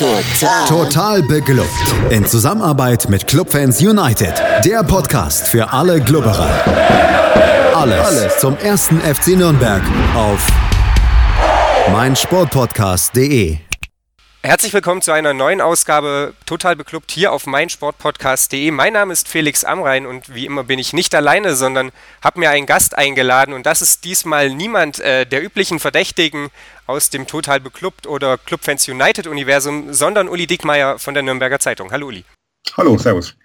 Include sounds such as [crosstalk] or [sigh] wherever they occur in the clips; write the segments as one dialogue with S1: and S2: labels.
S1: Total. Total beglückt. In Zusammenarbeit mit Clubfans United. Der Podcast für alle Glubberer. Alles, Alles zum ersten FC Nürnberg auf meinsportpodcast.de.
S2: Herzlich willkommen zu einer neuen Ausgabe Total Beklubbt hier auf meinsportpodcast.de. Mein Name ist Felix Amrein und wie immer bin ich nicht alleine, sondern habe mir einen Gast eingeladen und das ist diesmal niemand äh, der üblichen Verdächtigen aus dem Total Beklubbt oder Clubfans United Universum, sondern Uli Dickmeier von der Nürnberger Zeitung. Hallo Uli.
S3: Hallo, Servus.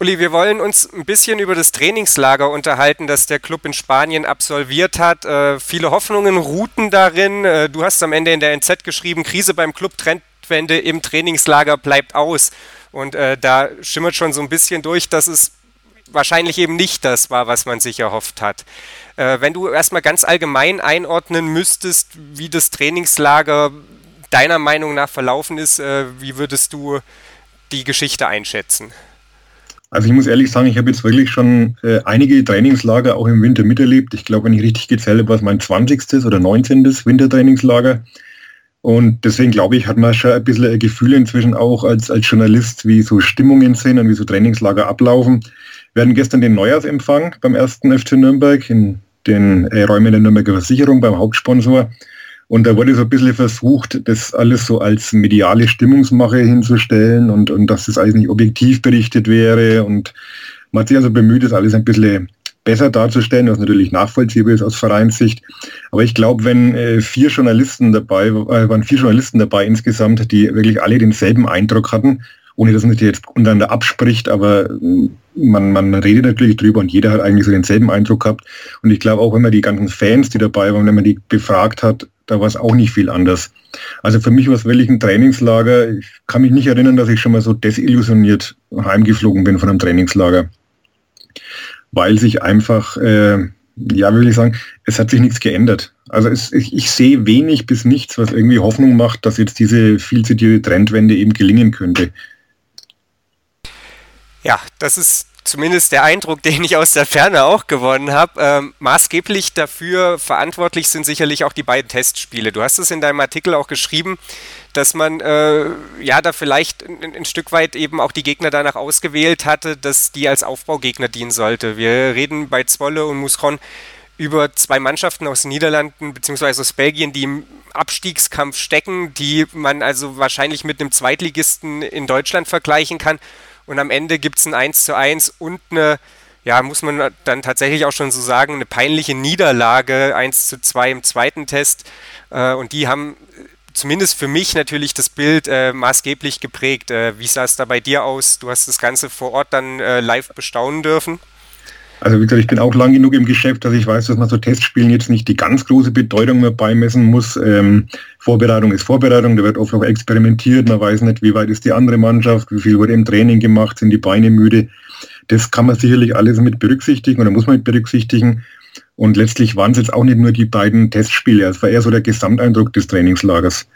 S2: Uli, wir wollen uns ein bisschen über das Trainingslager unterhalten, das der Club in Spanien absolviert hat. Äh, viele Hoffnungen ruhten darin. Äh, du hast am Ende in der NZ geschrieben, Krise beim Club, Trendwende im Trainingslager bleibt aus. Und äh, da schimmert schon so ein bisschen durch, dass es wahrscheinlich eben nicht das war, was man sich erhofft hat. Äh, wenn du erstmal ganz allgemein einordnen müsstest, wie das Trainingslager deiner Meinung nach verlaufen ist, äh, wie würdest du die Geschichte einschätzen?
S3: Also ich muss ehrlich sagen, ich habe jetzt wirklich schon äh, einige Trainingslager auch im Winter miterlebt. Ich glaube, wenn ich richtig gezählt habe, war es mein 20. oder 19. Wintertrainingslager. Und deswegen glaube ich, hat man schon ein bisschen ein Gefühl inzwischen auch als, als Journalist, wie so Stimmungen sind und wie so Trainingslager ablaufen. Wir hatten gestern den Neujahrsempfang beim ersten FC Nürnberg in den äh, Räumen der Nürnberger Versicherung beim Hauptsponsor. Und da wurde so ein bisschen versucht, das alles so als mediale Stimmungsmache hinzustellen und, und dass das alles nicht objektiv berichtet wäre. Und man hat sich also bemüht, das alles ein bisschen besser darzustellen, was natürlich nachvollziehbar ist aus Vereinssicht. Aber ich glaube, wenn äh, vier Journalisten dabei, äh, waren vier Journalisten dabei insgesamt, die wirklich alle denselben Eindruck hatten, ohne dass man sich jetzt untereinander abspricht, aber mm, man, man redet natürlich drüber und jeder hat eigentlich so denselben Eindruck gehabt. Und ich glaube auch, wenn man die ganzen Fans, die dabei waren, wenn man die befragt hat, da war es auch nicht viel anders. Also für mich war es wirklich ein Trainingslager. Ich kann mich nicht erinnern, dass ich schon mal so desillusioniert heimgeflogen bin von einem Trainingslager. Weil sich einfach, äh, ja, will ich sagen, es hat sich nichts geändert. Also es, ich, ich, sehe wenig bis nichts, was irgendwie Hoffnung macht, dass jetzt diese viel zitierte Trendwende eben gelingen könnte.
S2: Ja, das ist zumindest der Eindruck, [laughs] den ich aus der Ferne auch gewonnen habe. Ähm, maßgeblich dafür verantwortlich sind sicherlich auch die beiden Testspiele. Du hast es in deinem Artikel auch geschrieben, dass man äh, ja da vielleicht ein, ein, Stück weit eben auch die Gegner danach ausgewählt hatte, dass die als Aufbaugegner dienen sollte. Wir reden bei Zwolle und Musron über zwei Mannschaften aus den Niederlanden bzw. aus Belgien, die im Abstiegskampf stecken, die man also wahrscheinlich mit einem Zweitligisten in Deutschland vergleichen kann und am Ende gibt es ein 1 zu 1 und eine, ja, muss man dann tatsächlich auch schon so sagen, eine peinliche Niederlage, 1 zu 2 im zweiten Test. Äh, und die haben zumindest für mich natürlich das Bild äh, maßgeblich geprägt. Äh, wie sah es da bei dir aus? Du hast das Ganze vor Ort dann äh, live bestaunen dürfen.
S3: Also wie gesagt, ich bin auch lang genug im Geschäft, dass ich weiß, dass man so Testspielen jetzt nicht die ganz große Bedeutung mehr beimessen muss. Ähm, Vorbereitung ist Vorbereitung, da wird oft auch experimentiert, man weiß nicht, wie weit ist die andere Mannschaft, wie viel wurde im Training gemacht, sind die Beine müde. Das kann man sicherlich alles mit berücksichtigen oder muss man mit berücksichtigen. Und letztlich waren es jetzt auch nicht nur die beiden Testspiele, es war eher so der Gesamteindruck des Trainingslagers.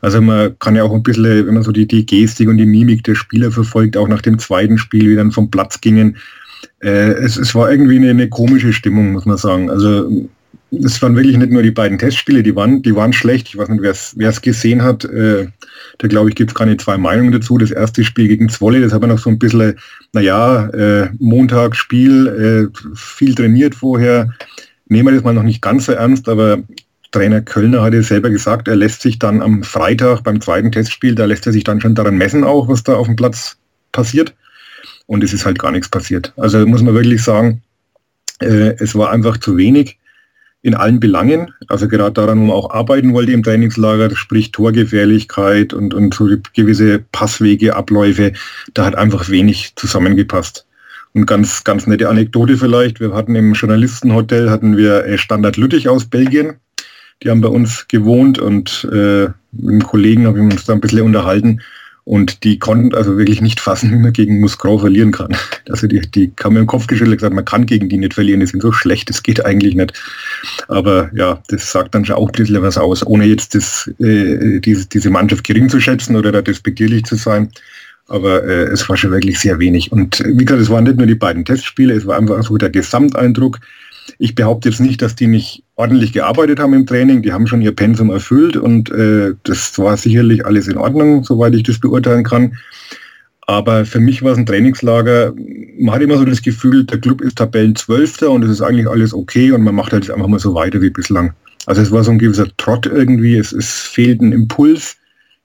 S3: Also man kann ja auch ein bisschen, wenn man so die, die Gestik und die Mimik der Spieler verfolgt, auch nach dem zweiten Spiel, wie dann vom Platz gingen, äh, es, es war irgendwie eine, eine, komische Stimmung, muss man sagen. Also es waren wirklich nicht nur die beiden Testspiele, die waren, die waren schlecht. Ich weiß nicht, wer es gesehen hat. Äh, da glaube ich, gibt es keine zwei Meinungen dazu. Das erste Spiel gegen Zwolle, das hat man noch so ein bisschen, naja, äh, Montag Spiel, äh, viel trainiert vorher. Nehmen wir das mal noch nicht ganz so ernst, aber Trainer Kölner hat ja selber gesagt, er lässt sich dann am Freitag beim zweiten Testspiel, da lässt er sich dann schon daran messen auch, was da auf dem Platz passiert und es ist halt gar nichts passiert. Also muss man wirklich sagen, äh, es war einfach zu wenig in allen Belangen, also gerade daran, wo man auch arbeiten wollte im Trainingslager, sprich Torgefährlichkeit und, und so gewisse Passwege, Abläufe, da hat einfach wenig zusammengepasst. Und ganz, ganz nette Anekdote vielleicht, wir hatten im Journalistenhotel, hatten wir äh, Standard Lüttich aus Belgien, die haben bei uns gewohnt und äh, mit einem Kollegen haben wir uns da ein bisschen unterhalten und die konnten also wirklich nicht fassen, wie man gegen Musgrau verlieren kann. [laughs] Also die, die haben mir im Kopf geschüttelt gesagt, man kann gegen die nicht verlieren, die sind so schlecht, das geht eigentlich nicht. Aber ja, das sagt dann schon auch ein bisschen was aus, ohne jetzt das, äh, diese, diese Mannschaft gering zu schätzen oder da despektierlich zu sein. Aber äh, es war schon wirklich sehr wenig. Und wie gesagt, es waren nicht nur die beiden Testspiele, es war einfach so der Gesamteindruck. Ich behaupte jetzt nicht, dass die nicht ordentlich gearbeitet haben im Training. Die haben schon ihr Pensum erfüllt und äh, das war sicherlich alles in Ordnung, soweit ich das beurteilen kann. Aber für mich war es ein Trainingslager. Man hat immer so das Gefühl, der Club ist Tabellenzwölfter und es ist eigentlich alles okay und man macht halt einfach mal so weiter wie bislang. Also es war so ein gewisser Trott irgendwie. Es, es fehlt ein Impuls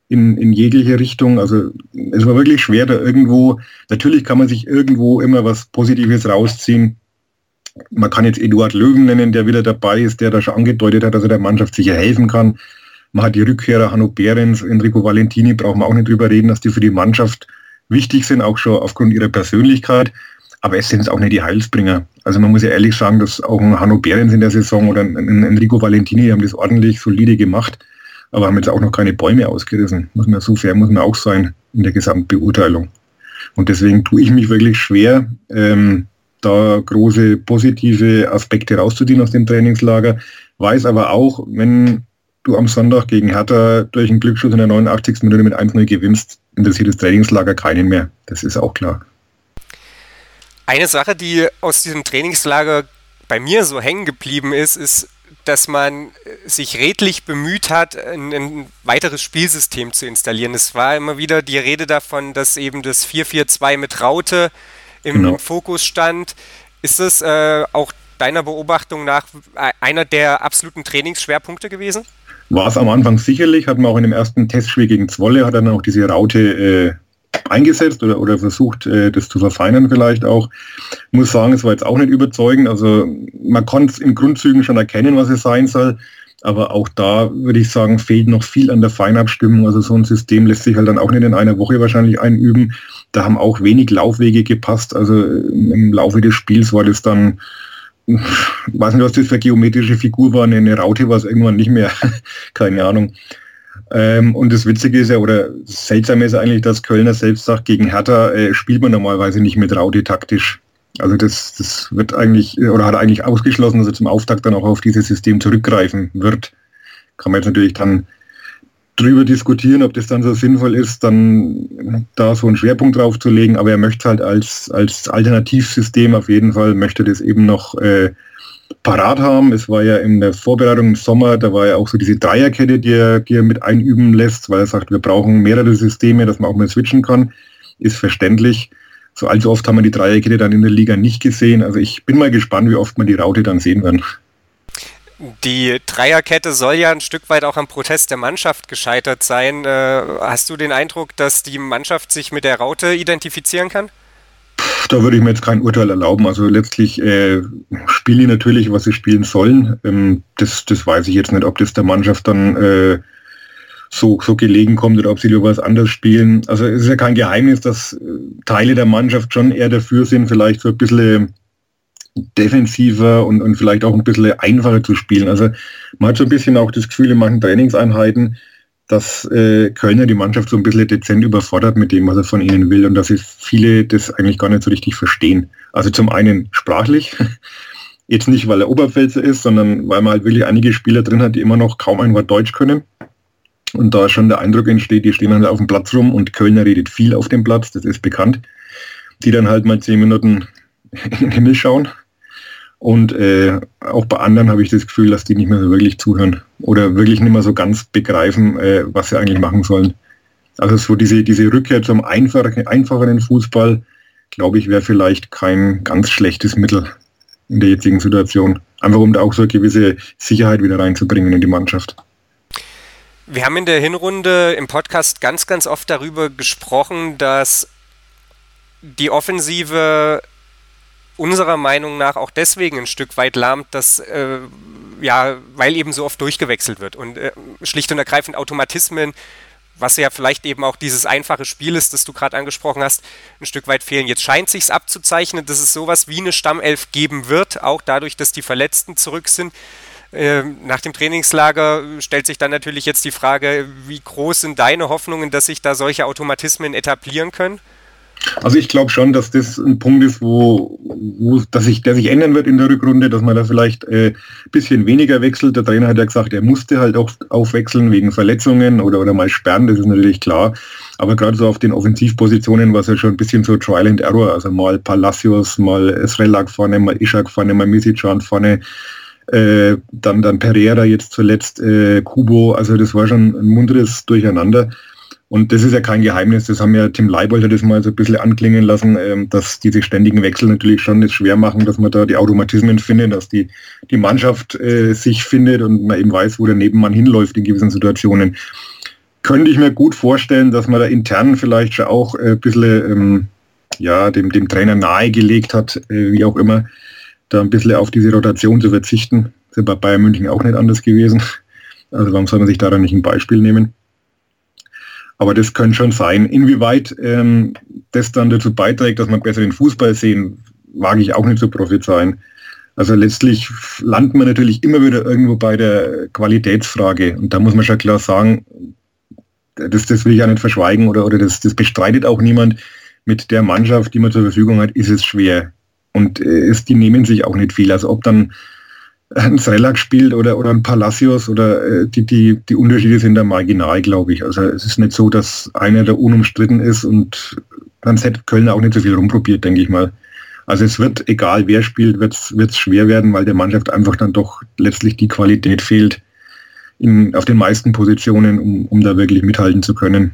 S3: in, in jegliche Richtung. Also es war wirklich schwer da irgendwo. Natürlich kann man sich irgendwo immer was Positives rausziehen. Man kann jetzt Eduard Löwen nennen, der wieder dabei ist, der da schon angedeutet hat, dass er der Mannschaft sicher helfen kann. Man hat die Rückkehrer Hanno Behrens, Enrico Valentini, brauchen wir auch nicht drüber reden, dass die für die Mannschaft wichtig sind, auch schon aufgrund ihrer Persönlichkeit. Aber es sind auch nicht die Heilsbringer. Also man muss ja ehrlich sagen, dass auch ein Hanno Behrens in der Saison oder ein Enrico Valentini haben das ordentlich solide gemacht, aber haben jetzt auch noch keine Bäume ausgerissen. Muss man so fair muss man auch sein in der Gesamtbeurteilung. Und deswegen tue ich mich wirklich schwer, ähm, da große positive Aspekte rauszuziehen aus dem Trainingslager. Weiß aber auch, wenn du am Sonntag gegen Hertha durch einen Glücksschuss in der 89. Minute mit 1-0 gewinnst, interessiert das Trainingslager keinen mehr. Das ist auch klar.
S2: Eine Sache, die aus diesem Trainingslager bei mir so hängen geblieben ist, ist, dass man sich redlich bemüht hat, ein, ein, weiteres Spielsystem zu installieren. Es war immer wieder die Rede davon, dass eben das 4-4-2 mit Raute im, genau. im, Fokus stand. Ist das äh, auch deiner Beobachtung nach einer der absoluten Trainingsschwerpunkte gewesen?
S3: War es am Anfang sicherlich, hat man auch in dem ersten Testspiel gegen Zwolle, hat dann auch diese Raute äh, eingesetzt oder, oder versucht, äh, das zu verfeinern vielleicht auch. Muss sagen, es war jetzt auch nicht überzeugend. Also man konnte es in Grundzügen schon erkennen, was es sein soll. Aber auch da würde ich sagen, fehlt noch viel an der Feinabstimmung. Also so ein System lässt sich halt dann auch nicht in einer Woche wahrscheinlich einüben. Da haben auch wenig Laufwege gepasst. Also im Laufe des Spiels war das dann weiß nicht, was das für eine geometrische Figur war, eine Raute war es irgendwann nicht mehr, [laughs] keine Ahnung. Ähm, und das Witzige ist ja, oder seltsam ist eigentlich, dass Kölner selbst sagt, gegen Hertha äh, spielt man normalerweise nicht mit Raute taktisch. Also das, das wird eigentlich, oder hat eigentlich ausgeschlossen, dass er zum Auftakt dann auch auf dieses System zurückgreifen wird. Kann man jetzt natürlich dann drüber diskutieren, ob das dann so sinnvoll ist, dann da so einen Schwerpunkt drauf zu legen, aber er möchte halt als, als Alternativsystem auf jeden Fall, möchte das eben noch äh, parat haben. Es war ja in der Vorbereitung im Sommer, da war ja auch so diese Dreierkette, die er, die er mit einüben lässt, weil er sagt, wir brauchen mehrere Systeme, dass man auch mal switchen kann. Ist verständlich. So allzu oft haben wir die Dreierkette dann in der Liga nicht gesehen. Also ich bin mal gespannt, wie oft man die Raute dann sehen werden.
S2: Die Dreierkette soll ja ein Stück weit auch am Protest der Mannschaft gescheitert sein. Äh, hast du den Eindruck, dass die Mannschaft sich mit der Raute identifizieren kann?
S3: Da würde ich mir jetzt kein Urteil erlauben. Also letztlich äh, spielen die natürlich, was sie spielen sollen. Ähm, das, das weiß ich jetzt nicht, ob das der Mannschaft dann äh, so, so gelegen kommt oder ob sie lieber was anderes spielen. Also es ist ja kein Geheimnis, dass äh, Teile der Mannschaft schon eher dafür sind, vielleicht so ein bisschen defensiver und, und vielleicht auch ein bisschen einfacher zu spielen. Also man hat so ein bisschen auch das Gefühl in manchen Trainingseinheiten, dass äh, Kölner die Mannschaft so ein bisschen dezent überfordert mit dem, was er von ihnen will und dass viele das eigentlich gar nicht so richtig verstehen. Also zum einen sprachlich, [laughs] jetzt nicht, weil er Oberpfälzer ist, sondern weil man halt wirklich einige Spieler drin hat, die immer noch kaum ein Wort Deutsch können. Und da schon der Eindruck entsteht, die stehen dann auf dem Platz rum und Kölner redet viel auf dem Platz, das ist bekannt. Die dann halt mal zehn Minuten in den Himmel schauen und äh, auch bei anderen habe ich das Gefühl, dass die nicht mehr so wirklich zuhören oder wirklich nicht mehr so ganz begreifen, äh, was sie eigentlich machen sollen. Also so diese, diese Rückkehr zum einfachen, einfacheren Fußball, glaube ich, wäre vielleicht kein ganz schlechtes Mittel in der jetzigen Situation. Einfach um da auch so eine gewisse Sicherheit wieder reinzubringen in die Mannschaft.
S2: Wir haben in der Hinrunde im Podcast ganz, ganz oft darüber gesprochen, dass die Offensive unserer Meinung nach auch deswegen ein Stück weit lahmt, dass äh, ja, weil eben so oft durchgewechselt wird und äh, schlicht und ergreifend Automatismen, was ja vielleicht eben auch dieses einfache Spiel ist, das du gerade angesprochen hast, ein Stück weit fehlen. Jetzt scheint sich's abzuzeichnen, dass es sowas wie eine Stammelf geben wird, auch dadurch, dass die Verletzten zurück sind. Äh, nach dem Trainingslager stellt sich dann natürlich jetzt die Frage, wie groß sind deine Hoffnungen, dass sich da solche Automatismen etablieren können?
S3: Also ich glaube schon, dass das ein Punkt ist, wo, wo dass sich, der sich ändern wird in der Rückrunde, dass man da vielleicht ein äh, bisschen weniger wechselt. Der Trainer hat ja gesagt, er musste halt auch aufwechseln wegen Verletzungen oder, oder mal sperren, das ist natürlich klar. Aber gerade so auf den Offensivpositionen war es ja schon ein bisschen so Trial and Error. Also mal Palacios, mal Srelak vorne, mal Ishak vorne, mal Misicjan vorne. Äh, dann, dann Pereira jetzt zuletzt, äh, Kubo. Also das war schon ein munteres Durcheinander. Und das ist ja kein Geheimnis, das haben ja Tim Leibold das mal so ein bisschen anklingen lassen, ähm, dass diese ständigen Wechsel natürlich schon es schwer machen, dass man da die Automatismen findet, dass die, die Mannschaft äh, sich findet und man eben weiß, wo der Nebenmann hinläuft in gewissen Situationen. Könnte ich mir gut vorstellen, dass man da intern vielleicht schon auch äh, ein bisschen ähm, ja, dem, dem Trainer nahegelegt hat, äh, wie auch immer, da ein bisschen auf diese Rotation zu verzichten. Das ist bei Bayern München auch nicht anders gewesen. Also warum soll man sich daran nicht ein Beispiel nehmen? Aber das könnte schon sein. Inwieweit ähm, das dann dazu beiträgt, dass man besseren Fußball sehen, wage ich auch nicht zu prophezeien. Also letztlich landet man natürlich immer wieder irgendwo bei der Qualitätsfrage. Und da muss man schon klar sagen, das, das will ich ja nicht verschweigen oder, oder das, das bestreitet auch niemand. Mit der Mannschaft, die man zur Verfügung hat, ist es schwer. Und äh, es, die nehmen sich auch nicht viel. Also ob dann ein Srelak spielt oder, oder ein Palacios oder äh, die, die, die Unterschiede sind da marginal, glaube ich. Also es ist nicht so, dass einer da unumstritten ist und dann hätte Köln auch nicht so viel rumprobiert, denke ich mal. Also es wird, egal wer spielt, wird es schwer werden, weil der Mannschaft einfach dann doch letztlich die Qualität fehlt in, auf den meisten Positionen, um, um da wirklich mithalten zu können.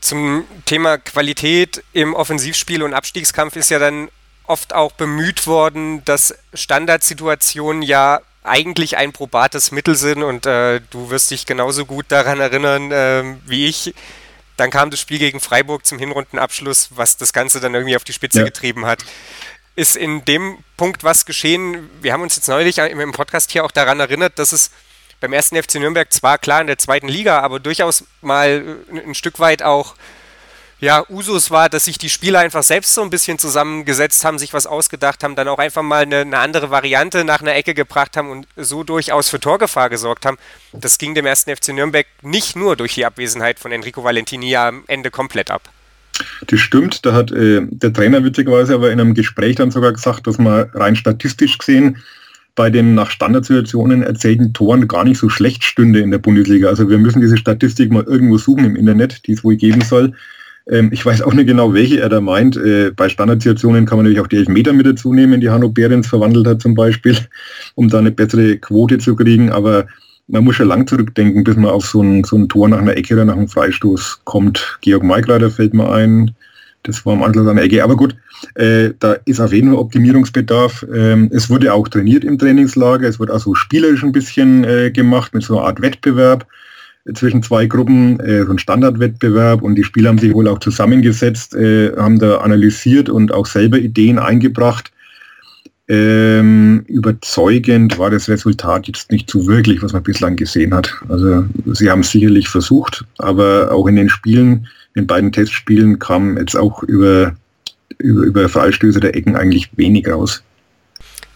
S2: Zum Thema Qualität im Offensivspiel und Abstiegskampf ist ja dann oft auch bemüht worden, dass Standardsituationen ja eigentlich ein probates Mittel sind und äh, du wirst dich genauso gut daran erinnern äh, wie ich. Dann kam das Spiel gegen Freiburg zum Hinrundenabschluss, was das Ganze dann irgendwie auf die Spitze ja. getrieben hat. Ist in dem Punkt was geschehen? Wir haben uns jetzt neulich im Podcast hier auch daran erinnert, dass es beim ersten FC Nürnberg zwar klar in der zweiten Liga, aber durchaus mal äh, ein Stück weit auch ja, Usus war, dass sich die Spieler einfach selbst so ein bisschen zusammengesetzt haben, sich was ausgedacht haben, dann auch einfach mal eine, eine, andere Variante nach einer Ecke gebracht haben und so durchaus für Torgefahr gesorgt haben. Das ging dem ersten FC Nürnberg nicht nur durch die Abwesenheit von Enrico Valentini am Ende komplett ab.
S3: Das stimmt, da hat äh, der Trainer witzigerweise aber in einem Gespräch dann sogar gesagt, dass man rein statistisch gesehen bei den nach Standardsituationen erzählten Toren gar nicht so schlecht stünde in der Bundesliga. Also wir müssen diese Statistik mal irgendwo suchen im Internet, die es wohl geben soll. Ähm, ich weiß auch nicht genau, welche er da meint. Äh, bei Standardsituationen kann man natürlich auch die Elfmeter mit dazu nehmen, die Hanno Behrens verwandelt hat zum Beispiel, [laughs] um da eine bessere Quote zu kriegen. Aber man muss schon lang zurückdenken, bis man auf so ein, so ein Tor nach einer Ecke oder nach einem Freistoß kommt. Georg Maikreiter fällt mir ein, das war am Anschluss an der Ecke. Aber gut, äh, da ist auf jeden Fall Optimierungsbedarf. Ähm, es wurde auch trainiert im Trainingslager. Es wurde also spielerisch ein bisschen äh, gemacht mit so einer Art Wettbewerb zwischen zwei Gruppen, äh, so ein Standardwettbewerb. Und die Spieler haben sich wohl auch zusammengesetzt, äh, haben da analysiert und auch selber Ideen eingebracht. Ähm, überzeugend war das Resultat jetzt nicht so wirklich, was man bislang gesehen hat. Also sie haben es sicherlich versucht, aber auch in den Spielen in beiden Testspielen kam jetzt auch über, über, über Freistöße der Ecken eigentlich wenig raus.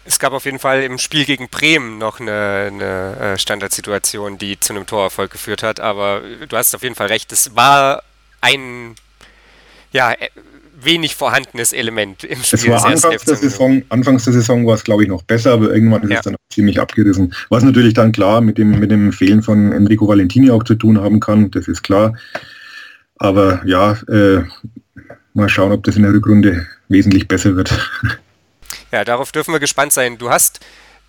S2: Es gab auf jeden Fall im Spiel gegen Bremen noch eine, eine äh, Standardsituation, die zu einem Torerfolg geführt hat, aber du hast auf jeden Fall recht, es war ein ja, äh, wenig vorhandenes Element im Spiel.
S3: Es war anfangs der, Saison, anfangs der Saison war es, glaube ich, noch besser, aber irgendwann ist ja. es dann ziemlich abgerissen. Was natürlich dann klar mit dem, mit dem Fehlen von Enrico Valentini auch zu tun haben kann, das ist klar. Aber ja, äh, mal schauen, ob das in der Rückrunde wesentlich besser wird. [laughs]
S2: Ja, darauf dürfen wir gespannt sein. Du hast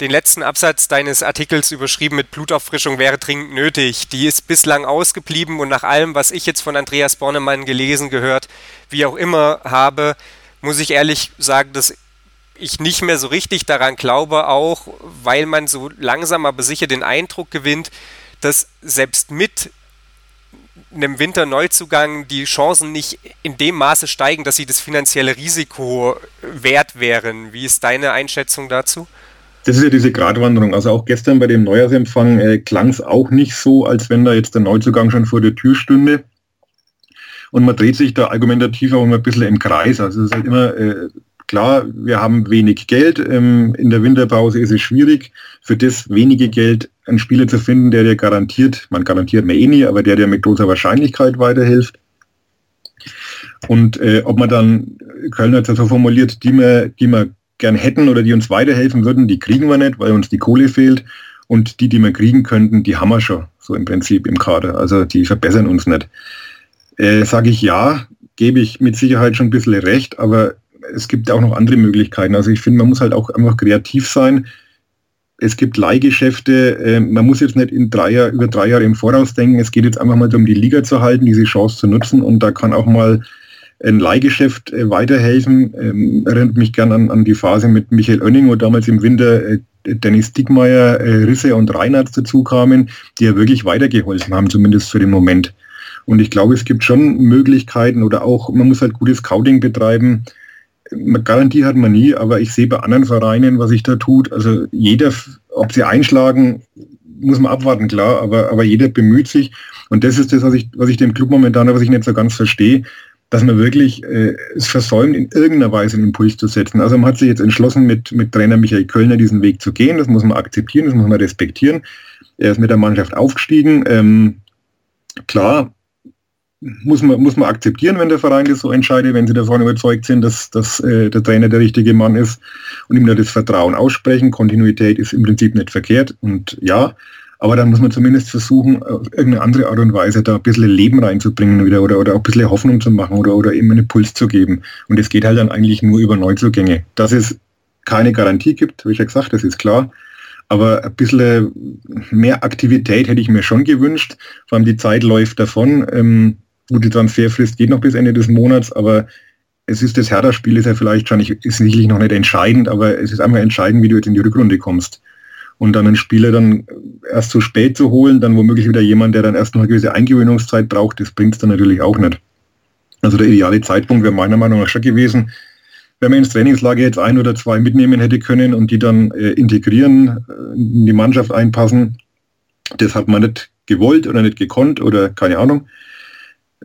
S2: den letzten Absatz deines Artikels überschrieben mit Blutauffrischung wäre dringend nötig. Die ist bislang ausgeblieben und nach allem, was ich jetzt von Andreas Bornemann gelesen, gehört, wie auch immer habe, muss ich ehrlich sagen, dass ich nicht mehr so richtig daran glaube, auch weil man so langsam aber sicher den Eindruck gewinnt, dass selbst mit einem Winterneuzugang die Chancen nicht in dem Maße steigen, dass sie das finanzielle Risiko wert wären. Wie ist deine Einschätzung dazu?
S3: Das ist ja diese Gratwanderung. Also auch gestern bei dem Neujahrsempfang äh, klang es auch nicht so, als wenn da jetzt der Neuzugang schon vor der Tür stünde. Und man dreht sich da argumentativ auch immer ein bisschen im Kreis. Also es ist halt immer äh, klar, wir haben wenig Geld. Ähm, in der Winterpause ist es schwierig, für das wenige Geld einen Spieler zu finden, der dir garantiert, man garantiert mir eh nie, aber der dir mit großer Wahrscheinlichkeit weiterhilft. Und äh, ob man dann Kölner so formuliert, die wir, die wir gern hätten oder die uns weiterhelfen würden, die kriegen wir nicht, weil uns die Kohle fehlt. Und die, die wir kriegen könnten, die haben wir schon, so im Prinzip im Kader. Also die verbessern uns nicht. Äh, Sage ich ja, gebe ich mit Sicherheit schon ein bisschen recht, aber es gibt auch noch andere Möglichkeiten. Also ich finde, man muss halt auch einfach kreativ sein. Es gibt Leihgeschäfte, äh, man muss jetzt nicht in drei Jahr, über drei Jahre im Voraus denken. Es geht jetzt einfach mal darum, die Liga zu halten, diese Chance zu nutzen und da kann auch mal ein Leihgeschäft äh, weiterhelfen. Ähm, erinnert mich gern an, an die Phase mit Michael Oenning, wo damals im Winter äh, Dennis Dickmeyer, äh, Risse und Reinhardt dazu kamen, die ja wirklich weitergeholfen haben, zumindest für den Moment. Und ich glaube, es gibt schon Möglichkeiten oder auch, man muss halt gutes Scouting betreiben, Garantie hat man nie, aber ich sehe bei anderen Vereinen, was sich da tut. Also jeder, ob sie einschlagen, muss man abwarten, klar, aber, aber jeder bemüht sich. Und das ist das, was ich, was ich dem Club momentan, was ich nicht so ganz verstehe, dass man wirklich äh, es versäumt, in irgendeiner Weise einen Impuls zu setzen. Also man hat sich jetzt entschlossen, mit, mit Trainer Michael Kölner diesen Weg zu gehen. Das muss man akzeptieren, das muss man respektieren. Er ist mit der Mannschaft aufgestiegen. Ähm, klar, muss man, muss man akzeptieren, wenn der Verein das so entscheidet, wenn sie davon überzeugt sind, dass, dass äh, der Trainer der richtige Mann ist und ihm da das Vertrauen aussprechen. Kontinuität ist im Prinzip nicht verkehrt und ja, aber dann muss man zumindest versuchen, auf irgendeine andere Art und Weise da ein bisschen Leben reinzubringen wieder oder, oder auch ein bisschen Hoffnung zu machen oder, oder eben einen Puls zu geben. Und es geht halt dann eigentlich nur über Neuzugänge. Dass es keine Garantie gibt, wie ich ja gesagt, das ist klar. Aber ein bisschen mehr Aktivität hätte ich mir schon gewünscht. Vor allem die Zeit läuft davon. Ähm, Gut, die Transferfrist geht noch bis Ende des Monats, aber es ist das Hertha-Spiel, ist ja vielleicht schon, ist sicherlich noch nicht entscheidend, aber es ist einfach entscheidend, wie du jetzt in die Rückrunde kommst. Und dann einen Spieler dann erst zu spät zu holen, dann womöglich wieder jemand, der dann erst noch eine gewisse Eingewöhnungszeit braucht, das bringt es dann natürlich auch nicht. Also der ideale Zeitpunkt wäre meiner Meinung nach schon gewesen, wenn man ins Trainingslager jetzt ein oder zwei mitnehmen hätte können und die dann äh, integrieren, äh, in die Mannschaft einpassen. Das hat man nicht gewollt oder nicht gekonnt oder keine Ahnung.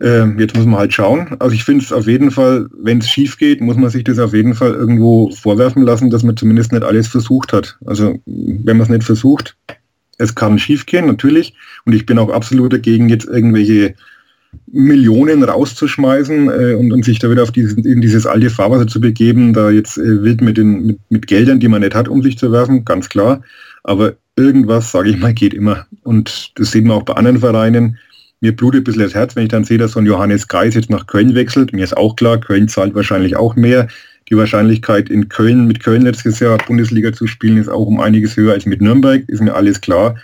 S3: Ähm, jetzt muss man halt schauen. Also ich finde es auf jeden Fall, wenn es schief geht, muss man sich das auf jeden Fall irgendwo vorwerfen lassen, dass man zumindest nicht alles versucht hat. Also wenn man es nicht versucht, es kann schief gehen, natürlich. Und ich bin auch absolut dagegen, jetzt irgendwelche Millionen rauszuschmeißen äh, und, und, sich da wieder auf diesen, in dieses alte Fahrwasser zu begeben, da jetzt äh, wild mit, den, mit, mit Geldern, die man nicht hat, um sich zu werfen, ganz klar. Aber irgendwas, sage ich mal, geht immer. Und das sehen wir auch bei anderen Vereinen mir blutet ein bisschen das Herz, wenn ich dann sehe, dass so ein Johannes Geis jetzt nach Köln wechselt. Mir ist auch klar, Köln zahlt wahrscheinlich auch mehr. Die Wahrscheinlichkeit in Köln, mit Köln letztes Jahr Bundesliga zu spielen, ist auch um einiges höher als mit Nürnberg, ist mir alles klar.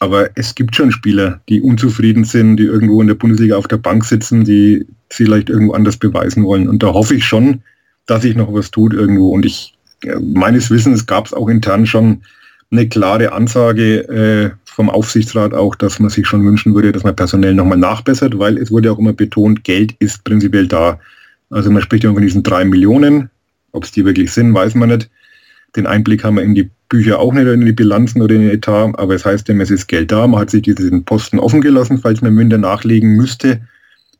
S3: Aber es gibt schon Spieler, die unzufrieden sind, die irgendwo in der Bundesliga auf der Bank sitzen, die vielleicht irgendwo anders beweisen wollen. Und da hoffe ich schon, dass sich noch was tut irgendwo. Und ich, meines Wissens gab es auch intern schon eine klare Ansage äh, vom Aufsichtsrat auch, dass man sich schon wünschen würde, dass man personell nochmal nachbessert, weil es wurde auch immer betont, Geld ist prinzipiell da. Also man spricht ja von diesen drei Millionen. Ob es die wirklich sind, weiß man nicht. Den Einblick haben wir in die Bücher auch nicht, in die Bilanzen oder in den Etat, aber es heißt immer, es ist Geld da. Man hat sich diesen Posten offen gelassen, falls man Münder nachlegen müsste.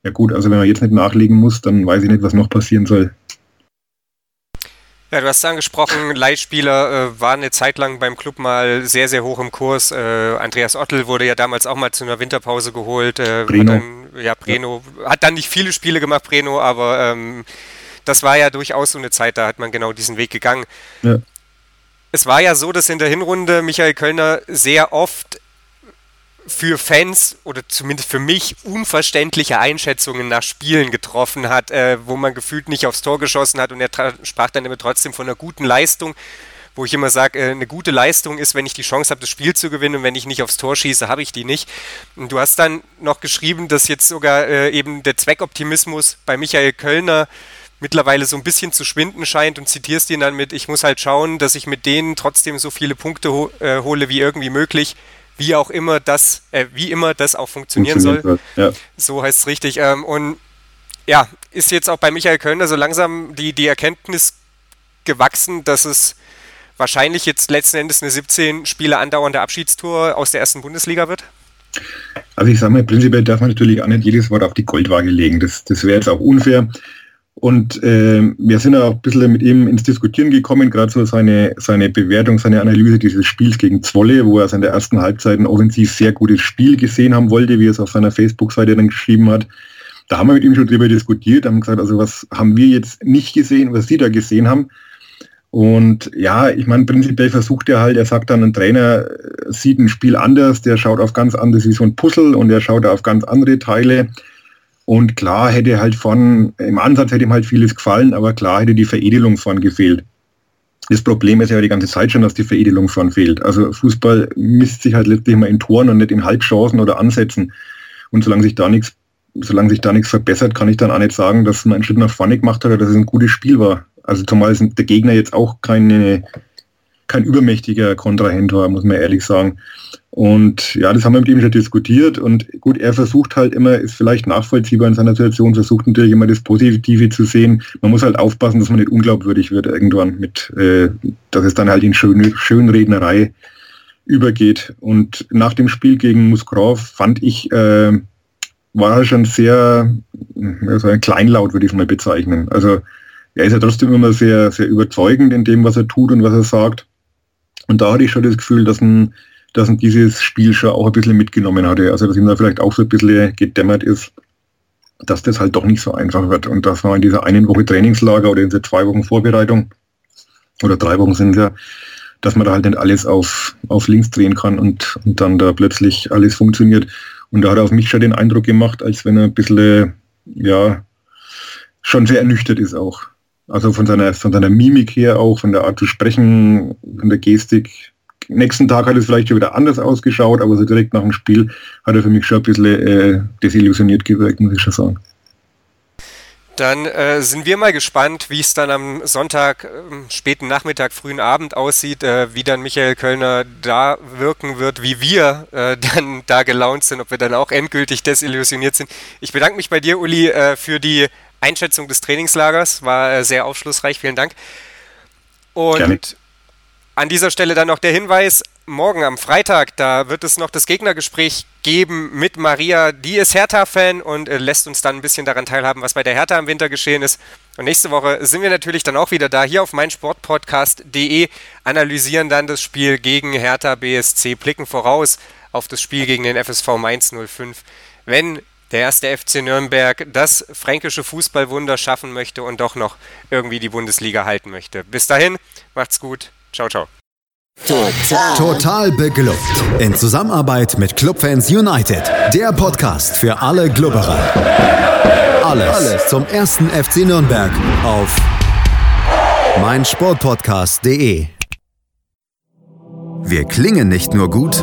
S3: Ja gut, also wenn man jetzt nicht nachlegen muss, dann weiß ich nicht, was noch passieren soll.
S2: Ja, du hast angesprochen, Leihspieler äh, waren eine Zeit lang beim Club mal sehr, sehr hoch im Kurs. Äh, Andreas Ottel wurde ja damals auch mal zu einer Winterpause geholt. Äh, Breno. Dann, ja, Breno. Ja. Hat dann nicht viele Spiele gemacht, Breno, aber ähm, das war ja durchaus so eine Zeit, da hat man genau diesen Weg gegangen. Ja. Es war ja so, dass in der Hinrunde Michael Kölner sehr oft für Fans oder zumindest für mich unverständliche Einschätzungen nach Spielen getroffen hat, äh, wo man gefühlt nicht aufs Tor geschossen hat und er sprach dann immer trotzdem von einer guten Leistung, wo ich immer sage, äh, eine gute Leistung ist, wenn ich die Chance habe, das Spiel zu gewinnen und wenn ich nicht aufs Tor schieße, habe ich die nicht. Und du hast dann noch geschrieben, dass jetzt sogar äh, eben der Zweckoptimismus bei Michael Kölner mittlerweile so ein bisschen zu schwinden scheint und zitierst ihn dann mit, ich muss halt schauen, dass ich mit denen trotzdem so viele Punkte ho äh, hole wie irgendwie möglich, wie auch immer das, äh, wie immer das auch funktionieren soll. Ja. So heißt es richtig. Ähm, und ja, ist jetzt auch bei Michael Kölner so langsam die, die Erkenntnis gewachsen, dass es wahrscheinlich jetzt letzten Endes eine 17 Spiele andauernde Abschiedstour aus der ersten Bundesliga wird?
S3: Also ich sage mal, prinzipiell darf man natürlich auch nicht jedes Wort auf die Goldwaage legen. Das, das wäre jetzt auch unfair. Und äh, wir sind auch ein bisschen mit ihm ins Diskutieren gekommen, gerade so seine, seine Bewertung, seine Analyse dieses Spiels gegen Zwolle, wo er also in der ersten Halbzeit ein offensiv sehr gutes Spiel gesehen haben wollte, wie er es auf seiner Facebook-Seite dann geschrieben hat. Da haben wir mit ihm schon drüber diskutiert, haben gesagt, also was haben wir jetzt nicht gesehen, was Sie da gesehen haben. Und ja, ich meine, prinzipiell versucht er halt, er sagt dann, ein Trainer sieht ein Spiel anders, der schaut auf ganz anderes wie so ein Puzzle und er schaut auf ganz andere Teile. Und klar hätte halt von, im Ansatz hätte ihm halt vieles gefallen, aber klar hätte die Veredelung von gefehlt. Das Problem ist ja die ganze Zeit schon, dass die Veredelung von fehlt. Also Fußball misst sich halt letztlich immer in Toren und nicht in Halbchancen oder Ansätzen. Und solange sich da nichts, solange sich da nichts verbessert, kann ich dann auch nicht sagen, dass man einen Schritt nach vorne gemacht hat oder dass es ein gutes Spiel war. Also zumal der Gegner jetzt auch keine, kein übermächtiger Kontrahent war, muss man ehrlich sagen. Und ja, das haben wir mit ihm schon diskutiert. Und gut, er versucht halt immer, ist vielleicht nachvollziehbar in seiner Situation, versucht natürlich immer das Positive zu sehen. Man muss halt aufpassen, dass man nicht unglaubwürdig wird irgendwann mit, äh, dass es dann halt in schöne Schönrednerei übergeht. Und nach dem Spiel gegen Musgrov fand ich, äh, war er schon sehr, also ein Kleinlaut würde ich mal bezeichnen. Also er ist ja trotzdem immer sehr, sehr überzeugend in dem, was er tut und was er sagt. Und da hatte ich schon das Gefühl, dass ein dass ihn dieses Spiel schon auch ein bisschen mitgenommen hatte. Also dass ihm da vielleicht auch so ein bisschen gedämmert ist, dass das halt doch nicht so einfach wird. Und das war in dieser einen Woche Trainingslager oder in dieser zwei Wochen Vorbereitung oder drei Wochen sind es ja, dass man da halt nicht alles auf, auf links drehen kann und, und dann da plötzlich alles funktioniert. Und da hat er auf mich schon den Eindruck gemacht, als wenn er ein bisschen, ja, schon sehr ernüchtert ist auch. Also von seiner, von seiner Mimik her auch, von der Art zu sprechen, von der Gestik, nächsten Tag hat es vielleicht schon wieder anders ausgeschaut, aber so direkt nach dem Spiel hat er für mich schon ein bisschen äh, desillusioniert gewirkt, muss ich schon sagen.
S2: Dann äh, sind wir mal gespannt, wie es dann am Sonntag, äh, späten Nachmittag, frühen Abend aussieht, äh, wie dann Michael Kölner da wirken wird, wie wir äh, [laughs] dann da gelaunt sind, ob wir dann auch endgültig desillusioniert sind. Ich bedanke mich bei dir, Uli, äh, für die Einschätzung des Trainingslagers. War äh, sehr aufschlussreich. Vielen Dank. Und Gerne. An dieser Stelle dann noch der Hinweis, morgen am Freitag, da wird es noch das Gegnergespräch geben mit Maria. Die ist Hertha-Fan und äh, lässt uns dann ein bisschen daran teilhaben, was bei der Hertha im Winter geschehen ist. Und nächste Woche sind wir natürlich dann auch wieder da, hier auf meinsportpodcast.de, analysieren dann das Spiel gegen Hertha BSC, blicken voraus auf das Spiel gegen den FSV Mainz 05. Wenn der erste FC Nürnberg das fränkische Fußballwunder schaffen möchte und doch noch irgendwie die Bundesliga halten möchte. Bis dahin, macht's gut. Ciao, ciao.
S1: Total. Total beglückt. In Zusammenarbeit mit Clubfans United. Der Podcast für alle Glubberer. Alles, Alles zum ersten FC Nürnberg auf meinsportpodcast.de. Wir klingen nicht nur gut